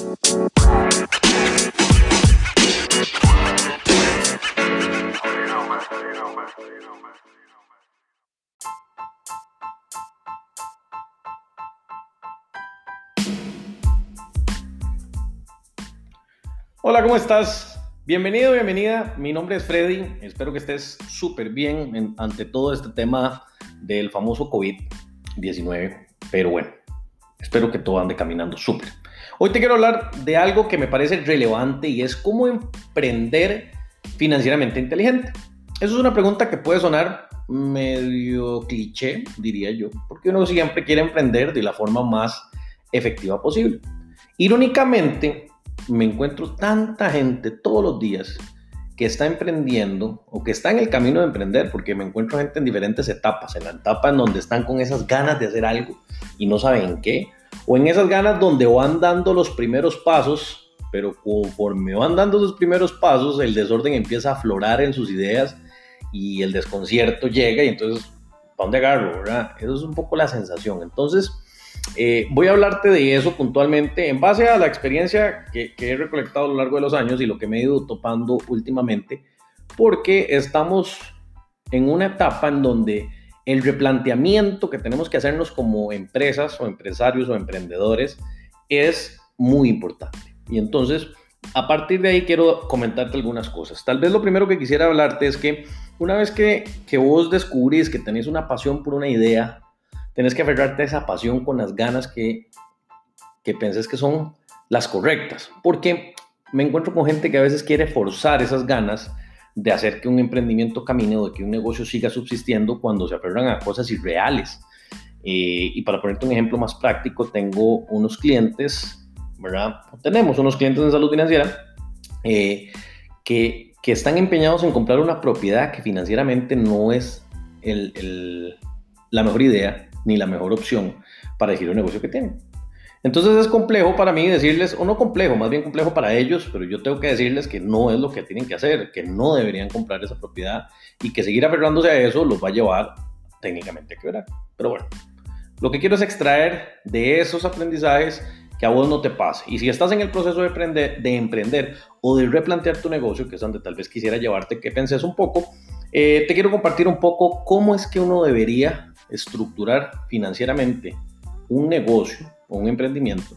Hola, ¿cómo estás? Bienvenido, bienvenida. Mi nombre es Freddy. Espero que estés súper bien ante todo este tema del famoso COVID-19. Pero bueno, espero que todo ande caminando súper. Hoy te quiero hablar de algo que me parece relevante y es cómo emprender financieramente inteligente. Eso es una pregunta que puede sonar medio cliché, diría yo, porque uno siempre quiere emprender de la forma más efectiva posible. Irónicamente, me encuentro tanta gente todos los días que está emprendiendo o que está en el camino de emprender, porque me encuentro gente en diferentes etapas, en la etapa en donde están con esas ganas de hacer algo y no saben qué, o en esas ganas donde van dando los primeros pasos, pero conforme van dando esos primeros pasos, el desorden empieza a aflorar en sus ideas y el desconcierto llega y entonces, ¿para dónde agarro? ¿verdad? Es un poco la sensación. Entonces, eh, voy a hablarte de eso puntualmente en base a la experiencia que, he recolectado a lo largo de los años y lo que me he ido topando últimamente, porque estamos en una etapa en donde el replanteamiento que tenemos que hacernos como empresas o empresarios o emprendedores es muy importante. Y entonces, a partir de ahí quiero comentarte algunas cosas. Tal vez lo primero que quisiera hablarte es que una vez que, vos descubrís que tenés una pasión por una idea, Tienes que aferrarte a esa pasión con las ganas que, que penses que son las correctas. Porque me encuentro con gente que a veces quiere forzar esas ganas de hacer que un emprendimiento camine o de que un negocio siga subsistiendo cuando se aferran a cosas irreales. Eh, y para ponerte un ejemplo más práctico, tengo unos clientes, ¿verdad? Tenemos unos clientes en salud financiera eh, que, que, están empeñados en comprar una propiedad que financieramente no es el, el, la mejor idea ni la mejor opción para elegir un negocio que tienen. Entonces es complejo para mí decirles, o no complejo, más bien complejo para ellos, pero yo tengo que decirles que no es lo que tienen que hacer, que no deberían comprar esa propiedad y que seguir aferrándose a eso los va a llevar técnicamente a quebrar. Pero bueno, lo que quiero es extraer de esos aprendizajes que a vos no te pase. Y si estás en el proceso de emprender, de emprender o de replantear tu negocio, que es donde tal vez quisiera llevarte que penses un poco, eh, te quiero compartir un poco cómo es que uno debería estructurar financieramente un negocio o un emprendimiento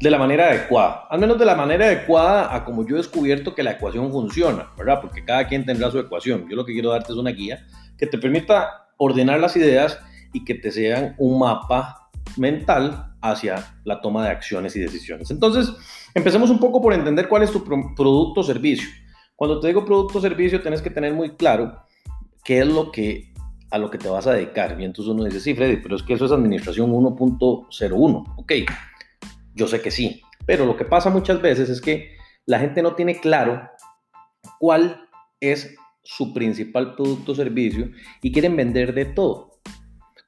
de la manera adecuada, al menos de la manera adecuada a como yo he descubierto que la ecuación funciona, ¿verdad? Porque cada quien tendrá su ecuación. Yo lo que quiero darte es una guía que te permita ordenar las ideas y que te sean un mapa mental hacia la toma de acciones y decisiones. Entonces, empecemos un poco por entender cuál es tu producto o servicio. Cuando te digo producto o servicio, tienes que tener muy claro qué es lo que a lo que te vas a dedicar. Y entonces uno dice, sí, Freddy, pero es que eso es administración 1.01. Ok, yo sé que sí, pero lo que pasa muchas veces es que la gente no tiene claro cuál es su principal producto o servicio y quieren vender de todo.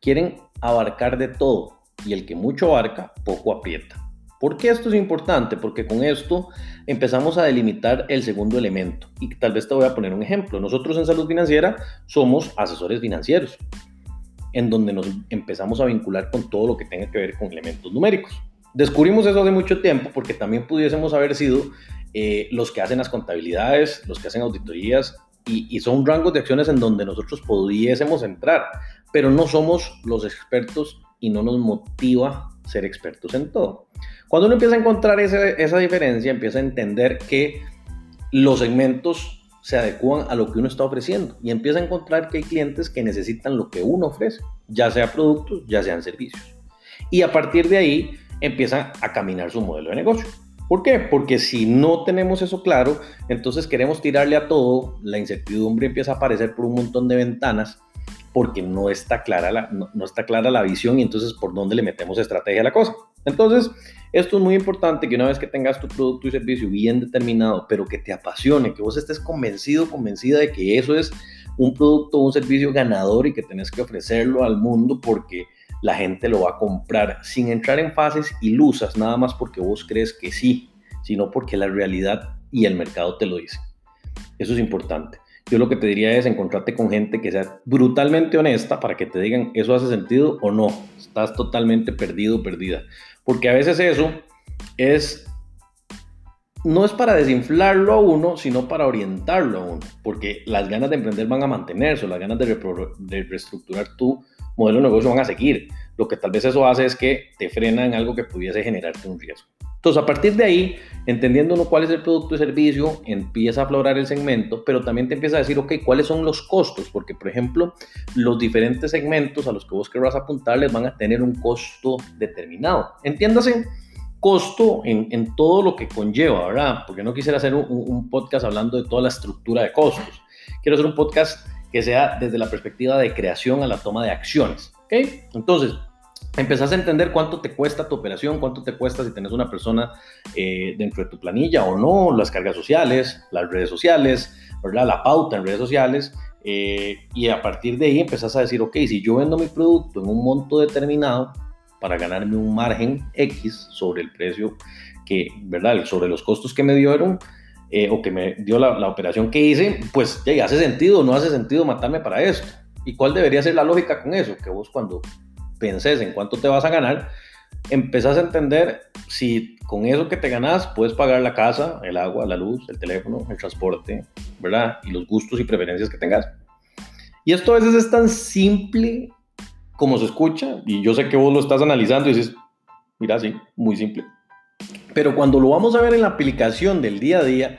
Quieren abarcar de todo y el que mucho abarca, poco aprieta. ¿Por qué esto es importante? Porque con esto empezamos a delimitar el segundo elemento. Y tal vez te voy a poner un ejemplo. Nosotros en salud financiera somos asesores financieros, en donde nos empezamos a vincular con todo lo que tenga que ver con elementos numéricos. Descubrimos eso hace mucho tiempo porque también pudiésemos haber sido eh, los que hacen las contabilidades, los que hacen auditorías, y, y son rangos de acciones en donde nosotros pudiésemos entrar, pero no somos los expertos y no nos motiva ser expertos en todo. Cuando uno empieza a encontrar esa, diferencia, empieza a entender que los segmentos se adecuan a lo que uno está ofreciendo y empieza a encontrar que hay clientes que necesitan lo que uno ofrece, ya sea productos, ya sean servicios. Y a partir de ahí empieza a caminar su modelo de negocio. ¿Por qué? Porque si no tenemos eso claro, entonces queremos tirarle a todo, la incertidumbre empieza a aparecer por un montón de ventanas porque no está clara la, no, está clara la visión y entonces por dónde le metemos estrategia a la cosa. Entonces, esto es muy importante que una vez que tengas tu producto y servicio bien determinado, pero que te apasione, que vos estés convencido, convencida de que eso es un producto un servicio ganador y que tenés que ofrecerlo al mundo porque la gente lo va a comprar sin entrar en fases ilusas, nada más porque vos crees que sí, sino porque la realidad y el mercado te lo dicen. Eso es importante. Yo lo que te diría es encontrarte con gente que sea brutalmente honesta para que te digan eso hace sentido o no. Estás totalmente perdido, perdida. Porque a veces eso es no es para desinflarlo a uno, sino para orientarlo a uno, porque las ganas de emprender van a mantenerse, las ganas de, de reestructurar tu modelo de negocio van a seguir. Lo que tal vez eso hace es que te frena en algo que pudiese generarte un riesgo. Entonces, a partir de ahí, entendiendo uno cuál es el producto y servicio, empieza a aflorar el segmento, pero también te empieza a decir, ok, ¿cuáles son los costos? Porque, por ejemplo, los diferentes segmentos a los que vos querrás apuntarles van a tener un costo determinado. Entiéndase, costo en, en todo lo que conlleva, ¿verdad? Porque no quisiera hacer un, un podcast hablando de toda la estructura de costos. Quiero hacer un podcast que sea desde la perspectiva de creación a la toma de acciones, ¿ok? Entonces, empezás a entender cuánto te cuesta tu operación, cuánto te cuesta si tenés una persona eh, dentro de tu planilla o no, las cargas sociales, las redes sociales, ¿verdad? la pauta en redes sociales. Eh, y a partir de ahí empezás a decir, ok, si yo vendo mi producto en un monto determinado para ganarme un margen X sobre el precio que, ¿verdad? Sobre los costos que me dieron eh, o que me dio la, la, operación que hice, pues ya hace sentido no hace sentido matarme para esto. ¿Y cuál debería ser la lógica con eso? Que vos cuando penses en cuánto te vas a ganar, empezás a entender si con eso que te ganas puedes pagar la casa, el agua, la luz, el teléfono, el transporte, ¿verdad? Y los gustos y preferencias que tengas. Y esto a veces es tan simple como se escucha, y yo sé que vos lo estás analizando y dices, mira, sí, muy simple. Pero cuando lo vamos a ver en la aplicación del día a día,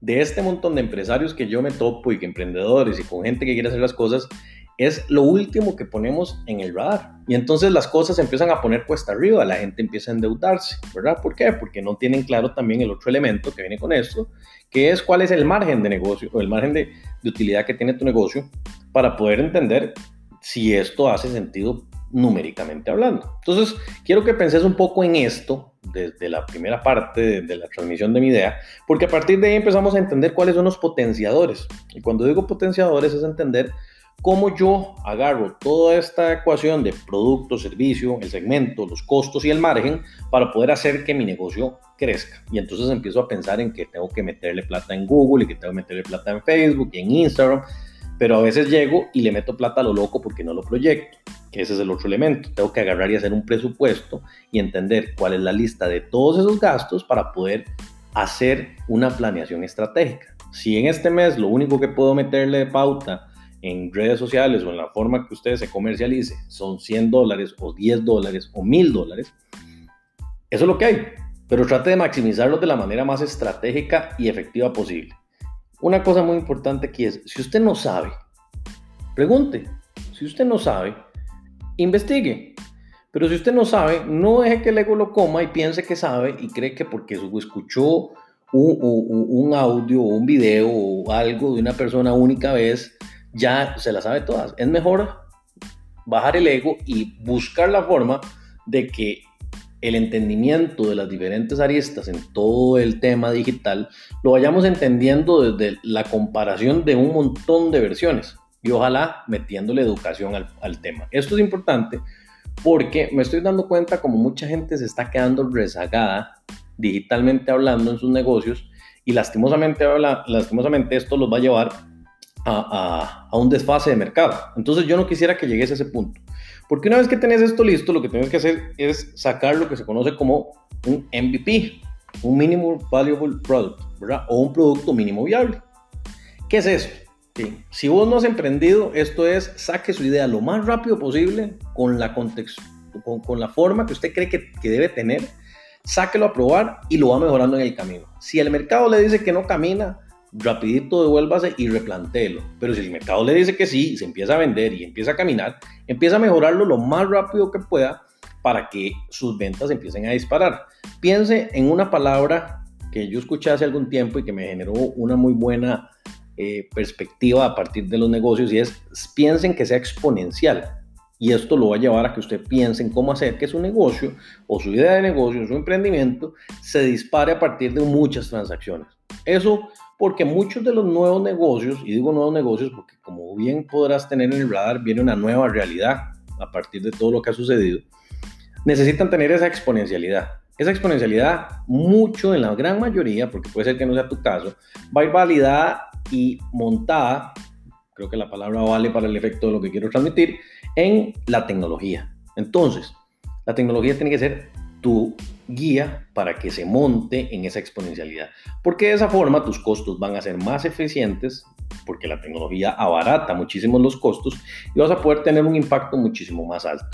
de este montón de empresarios que yo me topo y que emprendedores y con gente que quiere hacer las cosas, es lo último que ponemos en el radar. Y entonces las cosas empiezan a poner cuesta arriba, la gente empieza a endeudarse, ¿verdad? ¿Por qué? Porque no tienen claro también el otro elemento que viene con esto, que es cuál es el margen de negocio o el margen de, utilidad que tiene tu negocio para poder entender si esto hace sentido numéricamente hablando. Entonces, quiero que penses un poco en esto desde la primera parte de, la transmisión de mi idea, porque a partir de ahí empezamos a entender cuáles son los potenciadores. Y cuando digo potenciadores es entender cómo yo agarro toda esta ecuación de producto, servicio, el segmento, los costos y el margen para poder hacer que mi negocio crezca. Y entonces empiezo a pensar en que tengo que meterle plata en Google y que tengo que meterle plata en Facebook y en Instagram, pero a veces llego y le meto plata a lo loco porque no lo proyecto, que ese es el otro elemento. Tengo que agarrar y hacer un presupuesto y entender cuál es la lista de todos esos gastos para poder hacer una planeación estratégica. Si en este mes lo único que puedo meterle de pauta en redes sociales o en la forma que usted se comercialice son 100 dólares o 10 dólares o 1000 dólares, eso es lo que hay. Pero trate de maximizarlo de la manera más estratégica y efectiva posible. Una cosa muy importante aquí es, si usted no sabe, pregunte. Si usted no sabe, investigue. Pero si usted no sabe, no deje que el ego lo coma y piense que sabe y cree que porque escuchó un, un, un audio o un video o algo de una persona única vez, ya se las sabe todas. Es mejor bajar el ego y buscar la forma de que el entendimiento de las diferentes aristas en todo el tema digital lo vayamos entendiendo desde la comparación de un montón de versiones y ojalá metiéndole educación al, tema. Esto es importante porque me estoy dando cuenta como mucha gente se está quedando rezagada digitalmente hablando en sus negocios y lastimosamente, lastimosamente esto los va a llevar a, un desfase de mercado. Entonces yo no quisiera que llegues a ese punto. Porque una vez que tenés esto listo, lo que tienes que hacer es sacar lo que se conoce como un MVP, un Minimal Valuable Product, ¿verdad? O un producto mínimo viable. ¿Qué es eso? Si vos no has emprendido, esto es saque su idea lo más rápido posible con la, contexto, con, la forma que usted cree que, que debe tener, sáquelo a probar y lo va mejorando en el camino. Si el mercado le dice que no camina, rapidito devuélvase y replantéelo. Pero si el mercado le dice que sí, se empieza a vender y empieza a caminar, empieza a mejorarlo lo más rápido que pueda para que sus ventas empiecen a disparar. Piense en una palabra que yo escuché hace algún tiempo y que me generó una muy buena eh, perspectiva a partir de los negocios y es piensen que sea exponencial. Y esto lo va a llevar a que usted piense en cómo hacer que su negocio o su idea de negocio, su emprendimiento, se dispare a partir de muchas transacciones. Eso porque muchos de los nuevos negocios, y digo nuevos negocios porque como bien podrás tener en el radar, viene una nueva realidad a partir de todo lo que ha sucedido, necesitan tener esa exponencialidad. Esa exponencialidad, mucho en la gran mayoría, porque puede ser que no sea tu caso, va a ir validada y montada, creo que la palabra vale para el efecto de lo que quiero transmitir, en la tecnología. Entonces, la tecnología tiene que ser tu guía para que se monte en esa exponencialidad. Porque de esa forma tus costos van a ser más eficientes, porque la tecnología abarata muchísimo los costos y vas a poder tener un impacto muchísimo más alto.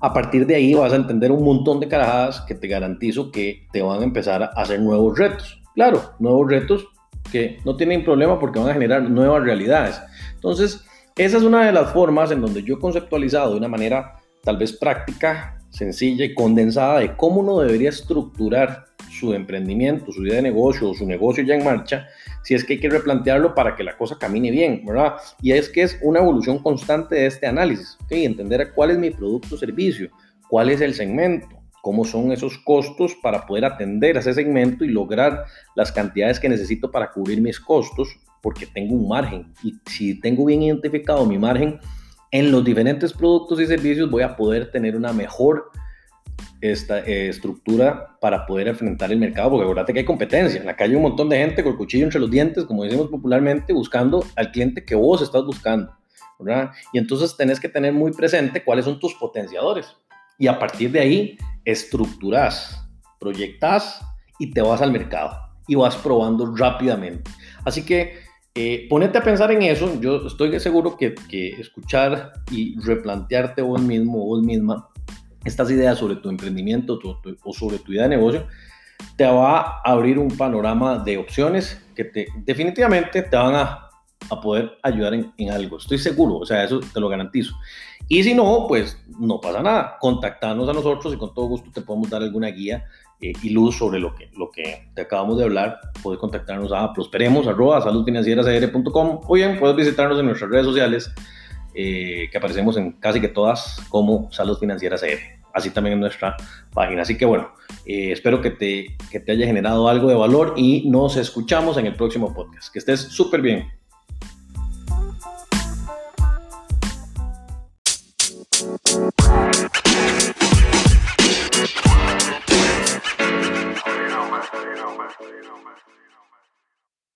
A partir de ahí vas a entender un montón de carajadas que te garantizo que te van a empezar a hacer nuevos retos. Claro, nuevos retos que no tienen problema porque van a generar nuevas realidades. Entonces, esa es una de las formas en donde yo he conceptualizado de una manera tal vez práctica, sencilla y condensada de cómo uno debería estructurar su emprendimiento, su idea de negocio o su negocio ya en marcha, si es que hay que replantearlo para que la cosa camine bien, ¿verdad? Y es que es una evolución constante de este análisis, ¿ok? Entender cuál es mi producto o servicio, cuál es el segmento, cómo son esos costos para poder atender a ese segmento y lograr las cantidades que necesito para cubrir mis costos, porque tengo un margen. Y si tengo bien identificado mi margen en los diferentes productos y servicios, voy a poder tener una mejor esta eh, estructura para poder enfrentar el mercado, porque acuérdate que hay competencia. En la calle hay un montón de gente con el cuchillo entre los dientes, como decimos popularmente, buscando al cliente que vos estás buscando. ¿verdad? Y entonces tenés que tener muy presente cuáles son tus potenciadores. Y a partir de ahí, estructuras, proyectas y te vas al mercado y vas probando rápidamente. Así que eh, ponete a pensar en eso. Yo estoy seguro que, escuchar y replantearte vos mismo o vos misma estas ideas sobre tu emprendimiento o sobre tu idea de negocio, te va a abrir un panorama de opciones que te, definitivamente te van a, poder ayudar en, en, algo. Estoy seguro, o sea, eso te lo garantizo. Y si no, pues no pasa nada. Contactarnos a nosotros y con todo gusto te podemos dar alguna guía eh, y luz sobre lo que, lo que te acabamos de hablar. Puedes contactarnos a prosperemos, arroba, o bien puedes visitarnos en nuestras redes sociales eh, que aparecemos en casi que todas como Salud Financiera CR, así también en nuestra página. Así que bueno, eh, espero que te, que te haya generado algo de valor y nos escuchamos en el próximo podcast. Que estés súper bien.